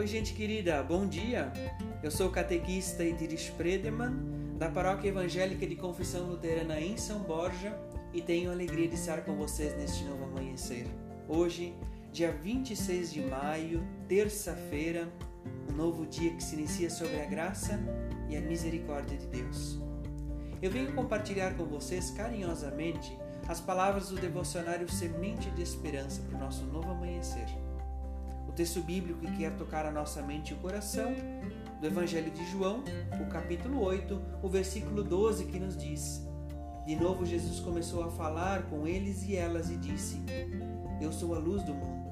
Oi, gente querida, bom dia! Eu sou o catequista Idiris Predeman, da Paróquia Evangélica de Confissão Luterana em São Borja, e tenho a alegria de estar com vocês neste novo amanhecer. Hoje, dia 26 de maio, terça-feira, um novo dia que se inicia sobre a graça e a misericórdia de Deus. Eu venho compartilhar com vocês carinhosamente as palavras do devocionário Semente de Esperança para o nosso novo amanhecer. O texto bíblico que quer tocar a nossa mente e o coração, do Evangelho de João, o capítulo 8, o versículo 12, que nos diz: De novo Jesus começou a falar com eles e elas e disse: Eu sou a luz do mundo.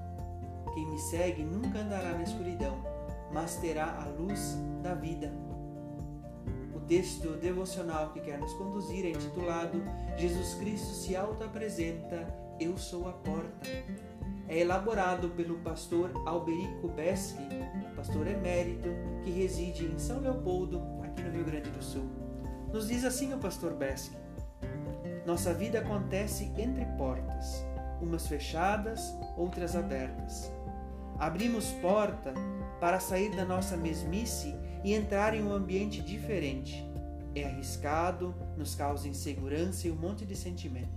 Quem me segue nunca andará na escuridão, mas terá a luz da vida. O texto devocional que quer nos conduzir é intitulado Jesus Cristo se auto-apresenta, Eu sou a porta é elaborado pelo pastor Alberico Beschi, pastor emérito que reside em São Leopoldo, aqui no Rio Grande do Sul. Nos diz assim o pastor Beschi: Nossa vida acontece entre portas, umas fechadas, outras abertas. Abrimos porta para sair da nossa mesmice e entrar em um ambiente diferente. É arriscado, nos causa insegurança e um monte de sentimento.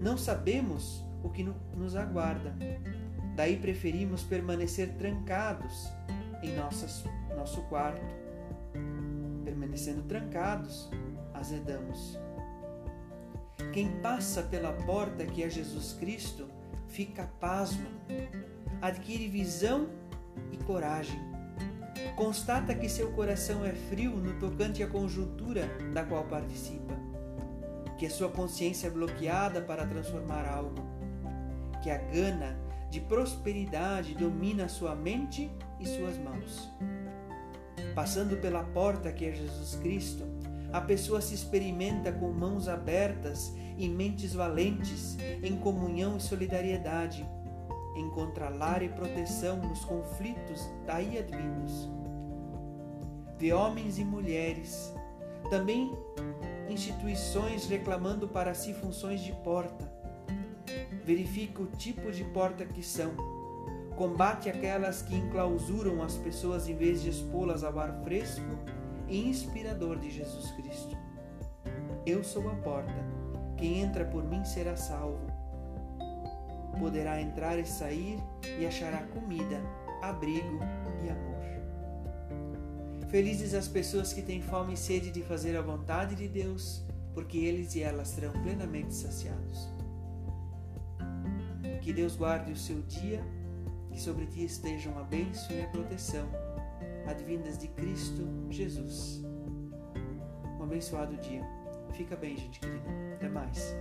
Não sabemos o que nos aguarda. Daí preferimos permanecer trancados em nossas, nosso quarto. Permanecendo trancados, azedamos. Quem passa pela porta que é Jesus Cristo fica pasmo, adquire visão e coragem. Constata que seu coração é frio no tocante à conjuntura da qual participa, que a sua consciência é bloqueada para transformar algo que a gana de prosperidade domina sua mente e suas mãos. Passando pela porta que é Jesus Cristo, a pessoa se experimenta com mãos abertas e mentes valentes, em comunhão e solidariedade, encontra lar e proteção nos conflitos daí advindos. Vê homens e mulheres, também instituições reclamando para si funções de porta, verifica o tipo de porta que são, combate aquelas que enclausuram as pessoas em vez de expô-las ao ar fresco e inspirador de Jesus Cristo. Eu sou a porta, quem entra por mim será salvo. Poderá entrar e sair e achará comida, abrigo e amor. Felizes as pessoas que têm fome e sede de fazer a vontade de Deus, porque eles e elas serão plenamente saciados. Que Deus guarde o seu dia, que sobre ti estejam a bênção e a proteção, advindas de Cristo Jesus. Um abençoado dia. Fica bem, gente querida. Até mais.